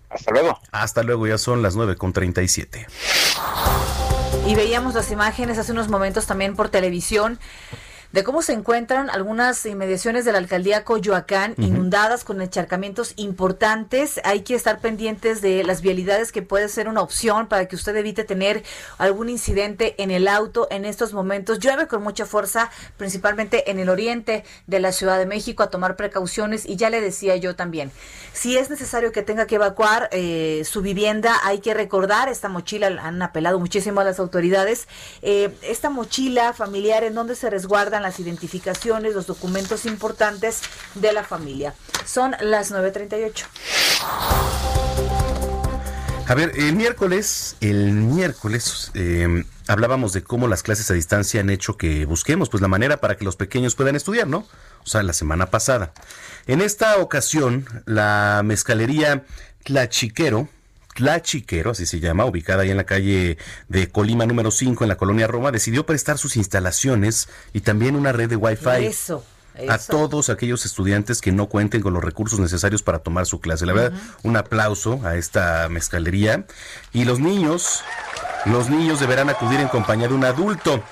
Hasta luego. Hasta luego, ya son las 9 con 37. Y veíamos las imágenes hace unos momentos también por televisión de cómo se encuentran algunas inmediaciones de la alcaldía Coyoacán inundadas con encharcamientos importantes. Hay que estar pendientes de las vialidades que puede ser una opción para que usted evite tener algún incidente en el auto en estos momentos. Llueve con mucha fuerza, principalmente en el oriente de la Ciudad de México, a tomar precauciones. Y ya le decía yo también, si es necesario que tenga que evacuar eh, su vivienda, hay que recordar esta mochila, han apelado muchísimo a las autoridades, eh, esta mochila familiar en donde se las identificaciones, los documentos importantes de la familia. Son las 9.38. A ver, el miércoles, el miércoles eh, hablábamos de cómo las clases a distancia han hecho que busquemos pues la manera para que los pequeños puedan estudiar, ¿no? O sea, la semana pasada. En esta ocasión, la mezcalería Tlachiquero, Tlachiquero, así se llama, ubicada ahí en la calle de Colima número 5 en la colonia Roma, decidió prestar sus instalaciones y también una red de Wi-Fi Eso. a todos aquellos estudiantes que no cuenten con los recursos necesarios para tomar su clase. La verdad, un aplauso a esta mezcalería. Y los niños, los niños deberán acudir en compañía de un adulto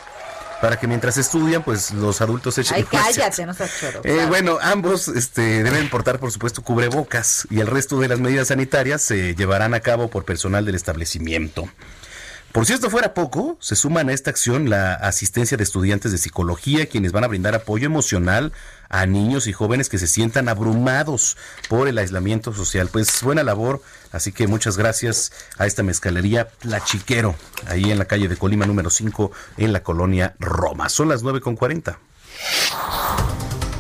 para que mientras estudian, pues los adultos echen Ay, cállate, no seas choro. Eh, bueno, ambos este, deben portar, por supuesto, cubrebocas y el resto de las medidas sanitarias se llevarán a cabo por personal del establecimiento. Por si esto fuera poco, se suman a esta acción la asistencia de estudiantes de psicología, quienes van a brindar apoyo emocional a niños y jóvenes que se sientan abrumados por el aislamiento social. Pues buena labor, así que muchas gracias a esta mezcalería Plachiquero, ahí en la calle de Colima número 5, en la colonia Roma. Son las 9.40.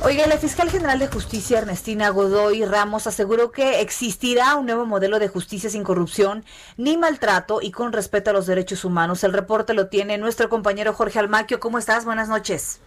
Oiga, la fiscal general de justicia Ernestina Godoy Ramos aseguró que existirá un nuevo modelo de justicia sin corrupción ni maltrato y con respeto a los derechos humanos. El reporte lo tiene nuestro compañero Jorge Almaquio. ¿Cómo estás? Buenas noches.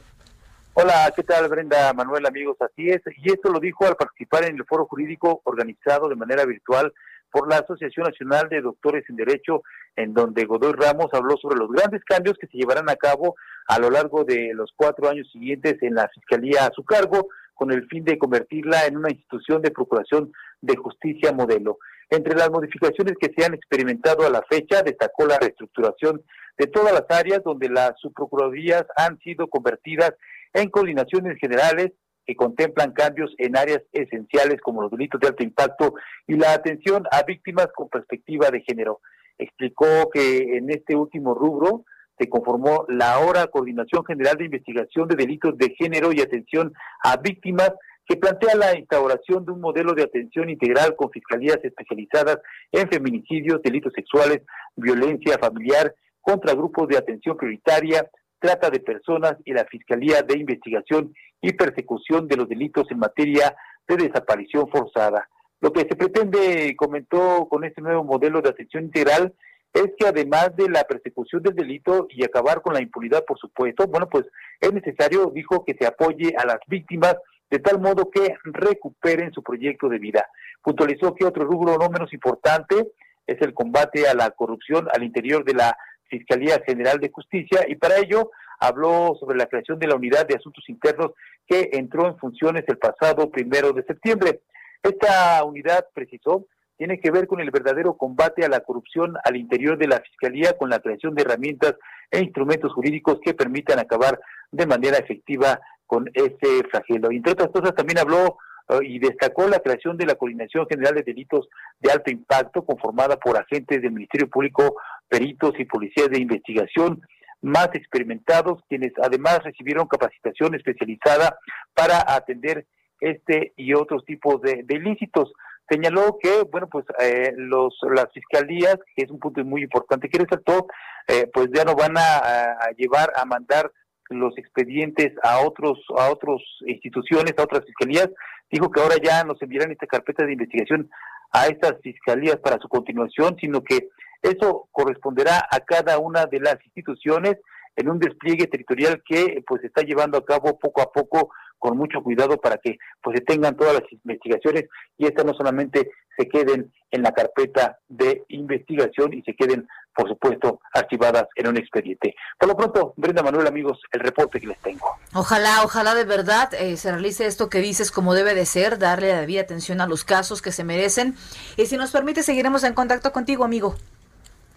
Hola, ¿qué tal Brenda, Manuel, amigos? Así es, y esto lo dijo al participar en el foro jurídico organizado de manera virtual por la Asociación Nacional de Doctores en Derecho, en donde Godoy Ramos habló sobre los grandes cambios que se llevarán a cabo a lo largo de los cuatro años siguientes en la Fiscalía a su cargo, con el fin de convertirla en una institución de procuración de justicia modelo. Entre las modificaciones que se han experimentado a la fecha, destacó la reestructuración de todas las áreas donde las subprocuradurías han sido convertidas en coordinaciones generales que contemplan cambios en áreas esenciales como los delitos de alto impacto y la atención a víctimas con perspectiva de género. Explicó que en este último rubro se conformó la ahora Coordinación General de Investigación de Delitos de Género y Atención a Víctimas que plantea la instauración de un modelo de atención integral con fiscalías especializadas en feminicidios, delitos sexuales, violencia familiar, contra grupos de atención prioritaria, trata de personas y la Fiscalía de Investigación y Persecución de los Delitos en materia de desaparición forzada. Lo que se pretende, comentó con este nuevo modelo de atención integral, es que además de la persecución del delito y acabar con la impunidad, por supuesto, bueno, pues es necesario, dijo, que se apoye a las víctimas de tal modo que recuperen su proyecto de vida. Puntualizó que otro rubro no menos importante es el combate a la corrupción al interior de la Fiscalía General de Justicia y para ello habló sobre la creación de la Unidad de Asuntos Internos que entró en funciones el pasado primero de septiembre. Esta unidad, precisó, tiene que ver con el verdadero combate a la corrupción al interior de la Fiscalía con la creación de herramientas e instrumentos jurídicos que permitan acabar de manera efectiva con ese flagelo. Entre otras cosas, también habló eh, y destacó la creación de la Coordinación General de Delitos de Alto Impacto, conformada por agentes del Ministerio Público, peritos y policías de investigación más experimentados, quienes además recibieron capacitación especializada para atender este y otros tipos de, ilícitos. Señaló que, bueno, pues eh, los, las fiscalías, que es un punto muy importante que resaltó, eh, pues ya no van a, llevar a mandar los expedientes a otros a otras instituciones, a otras fiscalías. Dijo que ahora ya nos enviarán esta carpeta de investigación a estas fiscalías para su continuación, sino que eso corresponderá a cada una de las instituciones en un despliegue territorial que pues está llevando a cabo poco a poco con mucho cuidado para que pues se tengan todas las investigaciones y estas no solamente se queden en la carpeta de investigación y se queden por supuesto archivadas en un expediente. Por lo pronto, Brenda Manuel, amigos, el reporte que les tengo. Ojalá, ojalá de verdad eh, se realice esto que dices como debe de ser, darle la debida atención a los casos que se merecen. Y si nos permite, seguiremos en contacto contigo, amigo.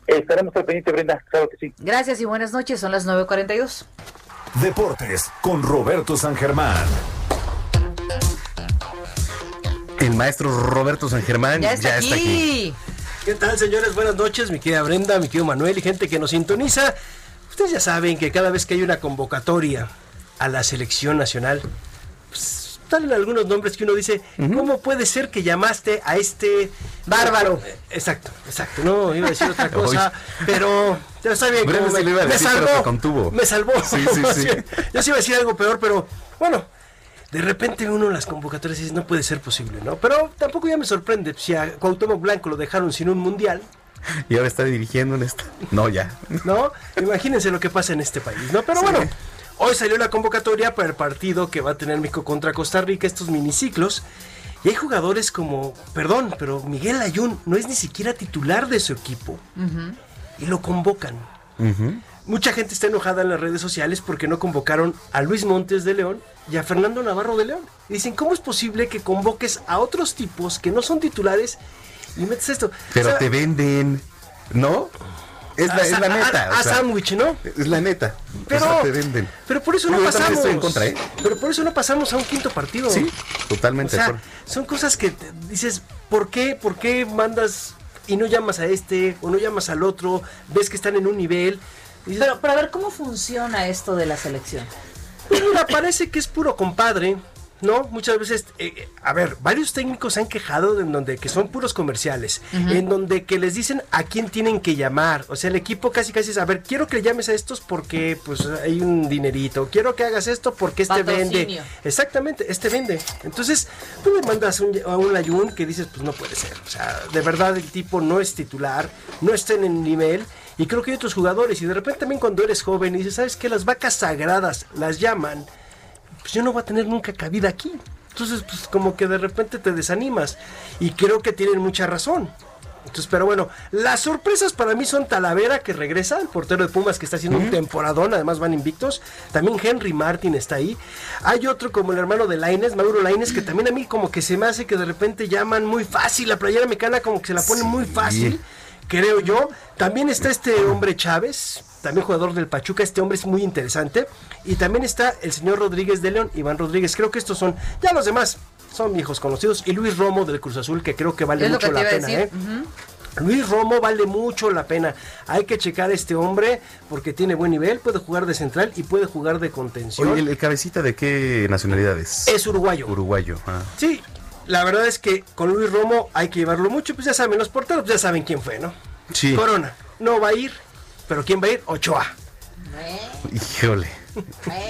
Estaremos al pendiente, Brenda, claro que sí. Gracias y buenas noches, son las 9.42. Deportes con Roberto San Germán. El maestro Roberto San Germán ya está, aquí. ¿Qué tal, señores? Buenas noches, mi querida Brenda, mi querido Manuel y gente que nos sintoniza. Ustedes ya saben que cada vez que hay una convocatoria a la selección nacional, pues, salen algunos nombres que uno dice, ¿cómo puede ser que llamaste a este bárbaro? Exacto, exacto, no, iba a decir otra cosa, pero ya está bien, me, me, salvó, me salvó. Sí, sí, sí. Yo sí iba a decir algo peor, pero bueno, de repente uno en las convocatorias dice, no puede ser posible, ¿no? Pero tampoco ya me sorprende, si a Cuauhtémoc Blanco lo dejaron sin un mundial. Y ahora está dirigiendo en esto. No, ya. ¿No? Imagínense lo que pasa en este país, ¿no? Pero bueno, hoy salió la convocatoria para el partido que va a tener México contra Costa Rica, estos miniciclos. Y hay jugadores como, perdón, pero Miguel Ayun no es ni siquiera titular de su equipo. Y lo convocan. Mucha gente está enojada en las redes sociales porque no convocaron a Luis Montes de León y a Fernando Navarro de León. Y dicen, ¿cómo es posible que convoques a otros tipos que no son titulares y metes esto? Pero te venden, ¿no? Es la, es la neta. A, sándwich, ¿no? Es la neta. Pero, te venden. pero por eso no, pasamos. Estoy en contra, ¿eh? Pero por eso no pasamos a un quinto partido. Sí, totalmente. O sea, son cosas que dices, ¿por qué? ¿Por qué mandas y no llamas a este o no llamas al otro? Ves que están en un nivel. pero, pero a ver, ¿cómo funciona esto de la selección? Pues mira, parece que es puro compadre. ¿No? Muchas veces, eh, a ver, varios técnicos se han quejado en donde que son puros comerciales, en donde que les dicen a quién tienen que llamar, o sea, el equipo casi casi es, a ver, quiero que le llames a estos porque pues hay un dinerito, quiero que hagas esto porque este vende. Exactamente, este vende. Entonces, tú le mandas a un Layun que dices, pues no puede ser, o sea, de verdad el tipo no es titular, no está en el nivel. Y creo que hay otros jugadores. Y de repente también cuando eres joven y dices, ¿sabes qué? Las vacas sagradas las llaman. Pues yo no voy a tener nunca cabida aquí. Entonces, pues como que de repente te desanimas. Y creo que tienen mucha razón. Entonces, pero bueno, las sorpresas para mí son Talavera, que regresa, el portero de Pumas, que está haciendo un temporadón, además van invictos. También Henry Martin está ahí. Hay otro como el hermano de Laines, Mauro Laines, que también a mí como que se me hace que de repente llaman muy fácil. La playera mexicana como que se la ponen muy fácil, creo yo. También está este hombre Chávez, también jugador del Pachuca. Este hombre es muy interesante. Y también está el señor Rodríguez de León, Iván Rodríguez. Creo que estos son, ya los demás son viejos conocidos. Y Luis Romo del Cruz Azul, que creo que vale mucho que la pena. ¿eh? Luis Romo vale mucho la pena. Hay que checar a este hombre porque tiene buen nivel, puede jugar de central y puede jugar de contención. Oye, ¿el, el cabecita de qué nacionalidad es? Es uruguayo. Uruguayo. ah. Sí, la verdad es que con Luis Romo hay que llevarlo mucho, pues ya saben, los porteros pues ya saben quién fue, ¿no? Sí. Corona, no va a ir, pero ¿quién va a ir? Ochoa. Híjole.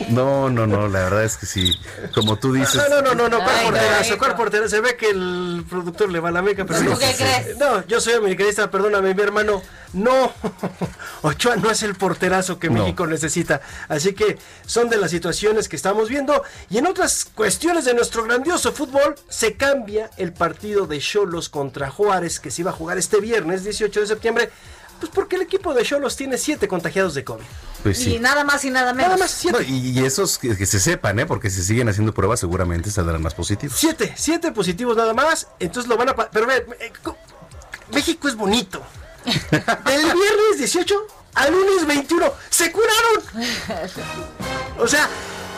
No, no, no, la verdad es que sí. Como tú dices. No, no, no, no, no, ¿cuál porterazo? ¿Cuál porterazo? Se ve que el productor le va a la meca, pero ¿Tú no. qué crees? No, yo soy americanista, perdóname, mi hermano. No, Ochoa no es el porterazo que No. México necesita. Así que son de las situaciones que estamos viendo. Y en otras cuestiones de nuestro grandioso fútbol, se cambia el partido de Cholos contra Juárez, que se iba a jugar este viernes 18 de septiembre. Pues porque el equipo de Cholos tiene siete contagiados de COVID. Pues sí. Y nada más y nada menos. Nada más siete. No, y, y esos que, que se sepan, ¿eh? Porque si siguen haciendo pruebas, seguramente saldrán más positivos. Siete, siete positivos nada más. Entonces lo van a... Pero ve, eh, co- México es bonito. Del viernes 18 al lunes 21 se curaron. O sea,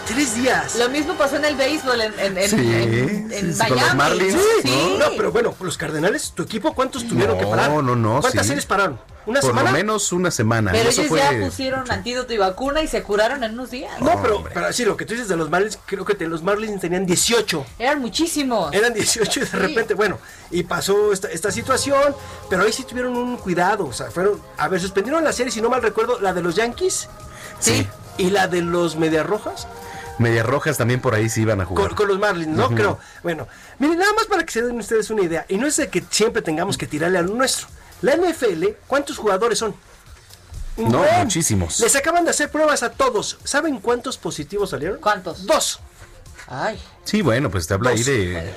tres días. Lo mismo pasó en el béisbol, en, en, en, Sí, en- en sí, con los Miami. Marlins, Sí. No, pero bueno, los Cardenales, ¿tu equipo cuántos tuvieron No, que parar? no, no, ¿Cuántas sí. series pararon? ¿Una Por semana? lo menos una semana. Pero Eso ellos fue. ya pusieron antídoto y vacuna y se curaron en unos días. No, pero, pero sí, lo que tú dices de los Marlins, creo que te- los Marlins tenían 18. Eran muchísimos. Eran 18 y de repente, bueno, y pasó esta, esta situación, pero ahí sí tuvieron un cuidado, o sea, fueron, a ver, suspendieron la serie, si no mal recuerdo, la de los Yankees Sí. y la de los Medias Rojas Medias Rojas también por ahí sí iban a jugar. con, con los Marlins, ¿no? Creo. Bueno, miren, nada más para que se den ustedes una idea, y no es de que siempre tengamos que tirarle al nuestro. La NFL, ¿cuántos jugadores son? No, muchísimos. Les acaban de hacer pruebas a todos. ¿Saben cuántos positivos salieron? ¿Cuántos? Dos. Ay, Sí, bueno, pues te habla ahí de.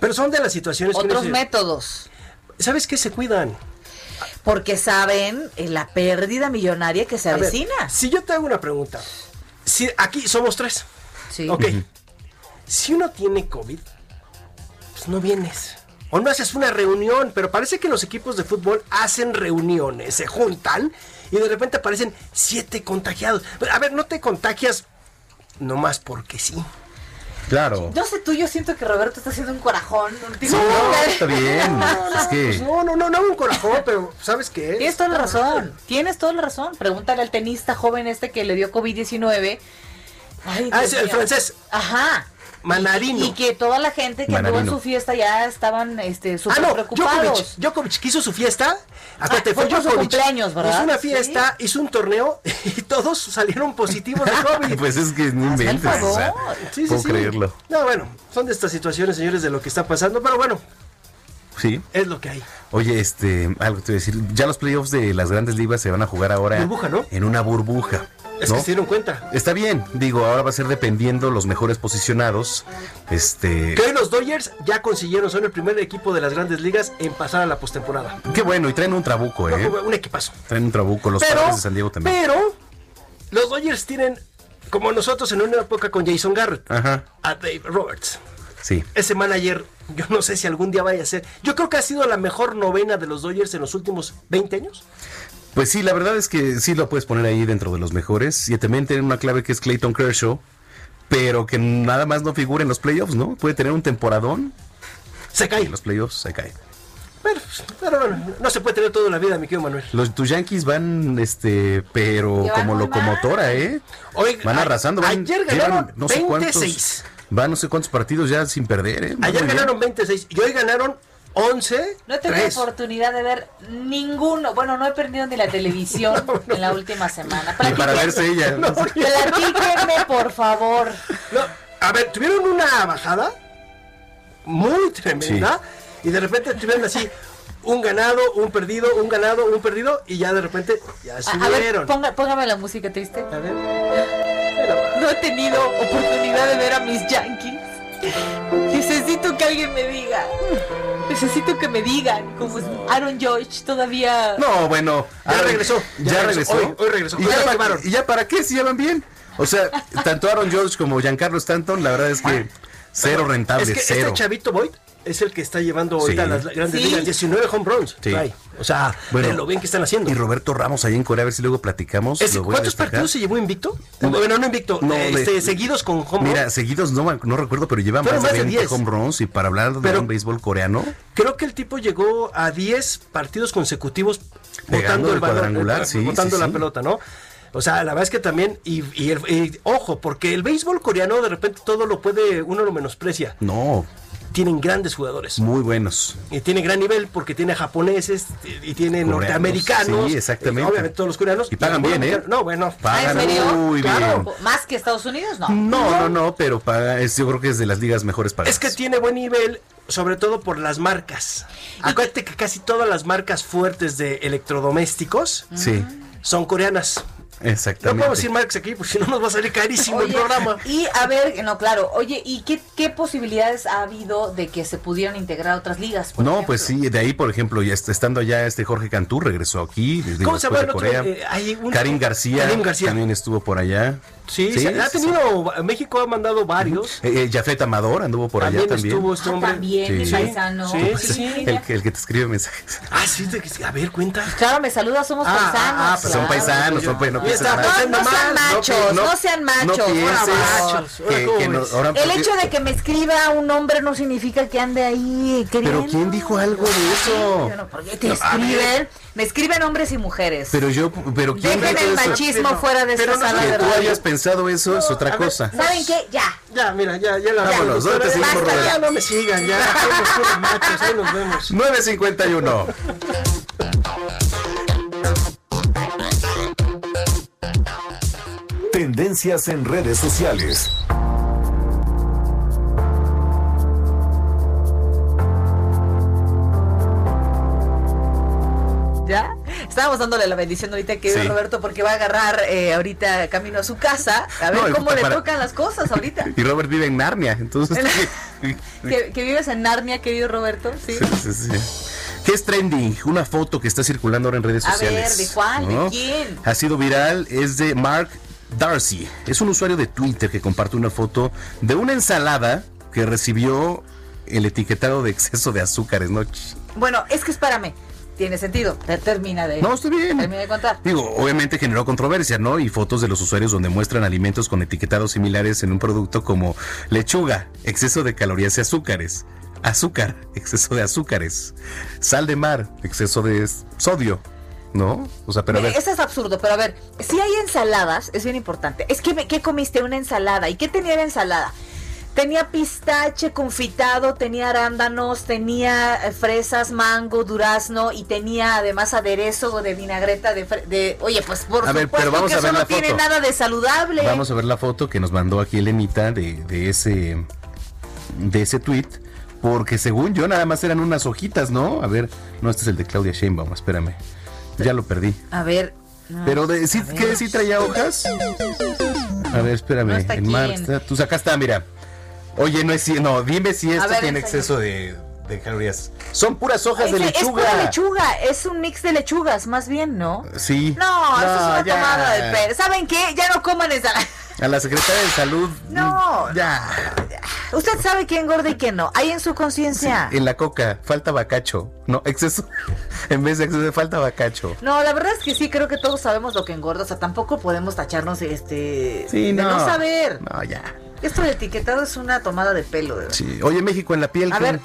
Pero son de las situaciones que otros dice, métodos. ¿Sabes qué se cuidan? Porque saben eh, la pérdida millonaria que se A ver, avecina. si yo te hago una pregunta, si aquí somos tres, Sí. ok, si uno tiene COVID, pues no vienes. O no haces una reunión, pero parece que los equipos de fútbol hacen reuniones, se juntan y de repente aparecen siete contagiados. A ver, no te contagias nomás porque sí. Claro. No sé tú, yo siento que Roberto está haciendo un corajón últimamente. no, está bien. Es que. Pues no, no, no, no un corajón, pero ¿sabes qué? Tienes toda la razón, tienes toda la razón. Pregúntale al tenista joven este que le dio COVID-19. Ay, Ah, es el francés. Ajá. Manarino. Y que toda la gente que anduvo en Manarino. su fiesta ya estaban este, Ah, súper no, preocupados. Djokovic, Djokovic que hizo su fiesta. Acuérdate, Ah, fue fue su Djokovic. cumpleaños, ¿verdad? Hizo una Sí. fiesta, hizo un torneo y todos salieron positivos de COVID. Pues es que no inventes. O sea, Sí, sí, puedo sí. creerlo. No, bueno, son de estas situaciones, señores, de lo que está pasando, pero bueno, Sí. es lo que hay. Oye, este, algo te voy a decir. Ya los playoffs de las grandes ligas se van a jugar ahora. Burbuja, ¿no? En una burbuja. Es ¿no? que se dieron cuenta. Está bien, digo, ahora va a ser dependiendo los mejores posicionados. Este. Que hoy los Dodgers ya consiguieron, son el primer equipo de las grandes ligas en pasar a la postemporada. Qué bueno, y traen un trabuco, ¿eh? Un equipazo. Traen un trabuco, los Pero- padres de San Diego también. Pero los Dodgers tienen, como nosotros en una época con Jason Garrett, Ajá, a Dave Roberts. sí. Ese manager, yo no sé si algún día vaya a ser. Yo creo que ha sido la mejor novena de los Dodgers en los últimos 20 años. Pues sí, la verdad es que sí lo puedes poner ahí dentro de los mejores. Y también tienen una clave que es Clayton Kershaw, pero que nada más no figura en los playoffs, ¿no? Puede tener un temporadón. Se cae. En los playoffs se cae. Pero, pero bueno, no se puede tener toda la vida, mi querido Manuel. Los tus Yankees van, este, pero como locomotora, ¿eh? Hoy, Van arrasando. Van, ayer ganaron no sé 26. cuántos. Van no sé cuántos partidos ya sin perder, ¿eh? Van Ayer ganaron 26 y hoy ganaron 11. No he tenido 3. oportunidad de ver ninguno. Bueno, no he perdido ni la televisión en la última semana. Ni para verse ella. Platíquenme, por favor. No, a ver, tuvieron una bajada muy tremenda y de repente tuvieron así un ganado, un perdido, un ganado, un perdido y ya de repente ya A, a ver, subieron. ponga- póngame la música triste. A ver. No he tenido oportunidad de ver a mis Yankees. Necesito que alguien me diga. Necesito que me digan. Como es Aaron George todavía. No, bueno. Ya Aaron- regresó, Ya, ya regresó. regresó. Hoy- hoy regresó. ¿Y Hoy ya, para, llevaron. ¿Y ya para qué? Si llevan bien. O sea, tanto Aaron George como Giancarlo Stanton, la verdad es que cero rentable, Es que cero. este chavito Boyd es el que está llevando ahorita Sí. las grandes Sí. ligas. 19 home runs. Sí. trae. O sea, Bueno, lo bien que están haciendo. Y Roberto Ramos allá en Corea, a ver si luego platicamos. Lo ¿Cuántos partidos se llevó invicto? No. bueno, no invicto, No, este, de- seguidos con home run. Mira, seguidos no, no recuerdo, pero lleva más de más de 20 10. home runs y para hablar de Pero- un béisbol coreano, Creo que el tipo llegó a 10 partidos consecutivos Pegando botando el el balón, cuadrangular, eh, sí, botando sí, la sí. pelota, ¿no? O sea, la verdad es que también, y, y el- y ojo, porque el béisbol coreano de repente todo lo puede, uno lo menosprecia. no, Tienen grandes jugadores. muy buenos. Y tiene gran nivel porque tiene japoneses y tiene Coreanos, norteamericanos. sí, exactamente. y Obviamente todos los coreanos. Y pagan bien, ¿eh? No, bueno. Pagan ¿Ah, ¿En serio? muy Claro. bien. ¿Más que Estados Unidos? No. No, no, no, pero paga, es, yo creo que es de las ligas mejores pagadas. Es que tiene buen nivel, sobre todo por las marcas. Acuérdate que casi todas las marcas fuertes de electrodomésticos Sí, son coreanas. No exactamente. podemos decir marcas aquí, porque si no nos va a salir carísimo el programa. y a ver, no, claro. Oye, ¿y qué, qué posibilidades ha habido de que se pudieran integrar otras ligas? No, ejemplo? pues sí, de ahí, por ejemplo, ya est- estando allá este Jorge Cantú regresó aquí, digo, ¿Cómo se llama el otro? Corea. Eh, hay un- Karim García, Karim García. también estuvo por allá. Sí, se- ha sí, tenido, México ha mandado varios. Eh, eh, Jafet Amador anduvo por allá También también. estuvo este Ah, también, Sí. paisano. Sí, sí, sí. El, que- el que te escribe mensajes. Ah, sí, de que- a ver, cuenta. Claro, me saluda, somos Ah, paisanos. ah, ah, pues Son paisanos, son pa- no Ya pienses mal. No, sean machos, no, sean machos. Que, ¿cómo que El hecho de que me escriba un hombre no significa que ande ahí queriendo. Pero ¿quién dijo algo de eso? Bueno, ¿por qué te escriben? Me escriben hombres y mujeres. Pero yo, pero ¿quién Dejen el eso? machismo Pero- fuera de esta no sala Que de tú radio. hayas pensado eso es otra cosa. ¿Saben qué? Ya. Ya, mira, ya, ya la Vámonos, ¿dónde te? Ya no me sigan, ya. Nos vemos. 951. Tendencias en redes sociales. ¿Ya? Estábamos dándole la bendición ahorita que Sí. Roberto porque va a agarrar eh, ahorita camino a su casa. A ver No, cómo le para- tocan las cosas ahorita. Y Robert vive en Narnia, entonces. que, que vives en Narnia, querido Roberto. Sí. Sí, sí, sí. ¿Qué es trending? Una foto que está circulando ahora en redes A sociales. ver, ¿de cuál? ¿De quién? Ha sido viral, es de Mark Darcy. Es un usuario de Twitter que comparte una foto de una ensalada que recibió el etiquetado de exceso de azúcares, ¿no? Bueno, es que espérame. Tiene sentido. Te- Termina de. No, está bien. Termina de contar. Digo, obviamente generó controversia, ¿no? Y fotos de los usuarios donde muestran alimentos con etiquetados similares en un producto como lechuga, exceso de calorías y azúcares, azúcar, exceso de azúcares, sal de mar, exceso de sodio, ¿no? O sea, pero a ver, Eso es absurdo, pero a ver, si hay ensaladas, es bien importante. Es que, ¿qué comiste? Una ensalada. ¿Y qué tenía la ensalada? Tenía pistache confitado, tenía arándanos, tenía eh, fresas, mango, durazno y tenía además aderezo de vinagreta de, de oye, pues por A ver, supuesto pero vamos que a eso ver no la tiene foto. nada de saludable. vamos a ver la foto que nos mandó aquí Elenita de, de ese de ese tweet. Porque según yo nada más eran unas hojitas, ¿no? A ver, no, este es el de Claudia Sheinbaum, espérame. Ya lo perdí. A ver. no, Pero de, ¿sí. ¿qué sí traía hojas? A ver, espérame. No está en aquí Mar- en- está- tú acá está, mira. Oye, no es no, dime si esto ver, tiene exceso de, de calorías. Son puras hojas de Es lechuga. pura lechuga, es un mix de lechugas, más bien, ¿no? Sí. No, eso es una ya. tomada de pelo. ¿Saben qué? Ya no coman ensalada. A la secretaria de salud. No, Ya. Usted sabe quién engorda y quién no. Hay en su conciencia. En la coca, falta bacacho. No, exceso. En vez de exceso, falta bacacho. No, la verdad es que sí, creo que todos sabemos lo que engorda. O sea, tampoco podemos tacharnos este. Sí, de no. no saber. No, ya. Esto del etiquetado es una tomada de pelo, de verdad. Sí. Oye, México en la piel. A ¿qué? ver.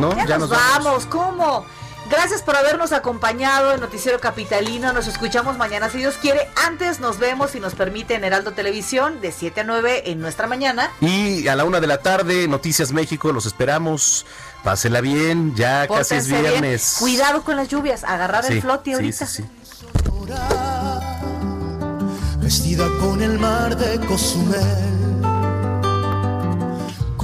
¿No? Ya, nos, vamos. ¿cómo? Gracias por habernos acompañado en Noticiero Capitalino. Nos escuchamos mañana si Dios quiere. Antes nos vemos, si nos permite, en Heraldo Televisión de 7 a 9 en nuestra mañana. Y a la una de la tarde, Noticias México, los esperamos. Pásela bien, ya casi es bien. viernes. Cuidado con las lluvias. Agarrar Sí, el flote sí, ahorita. sí, sí. vestida con el mar de Cozumel,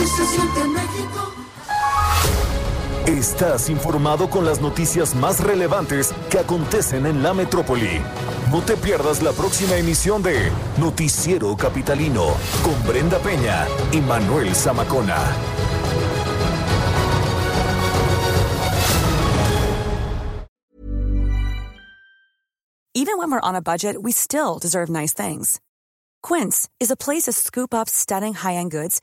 Así se siente México. Estás informado con las noticias más relevantes que acontecen en la metrópoli. No te pierdas la próxima emisión de Noticiero Capitalino con Brenda Peña y Manuel Zamacona. Even when we're on a budget, we still deserve nice things. Quince is a place to scoop up stunning high-end goods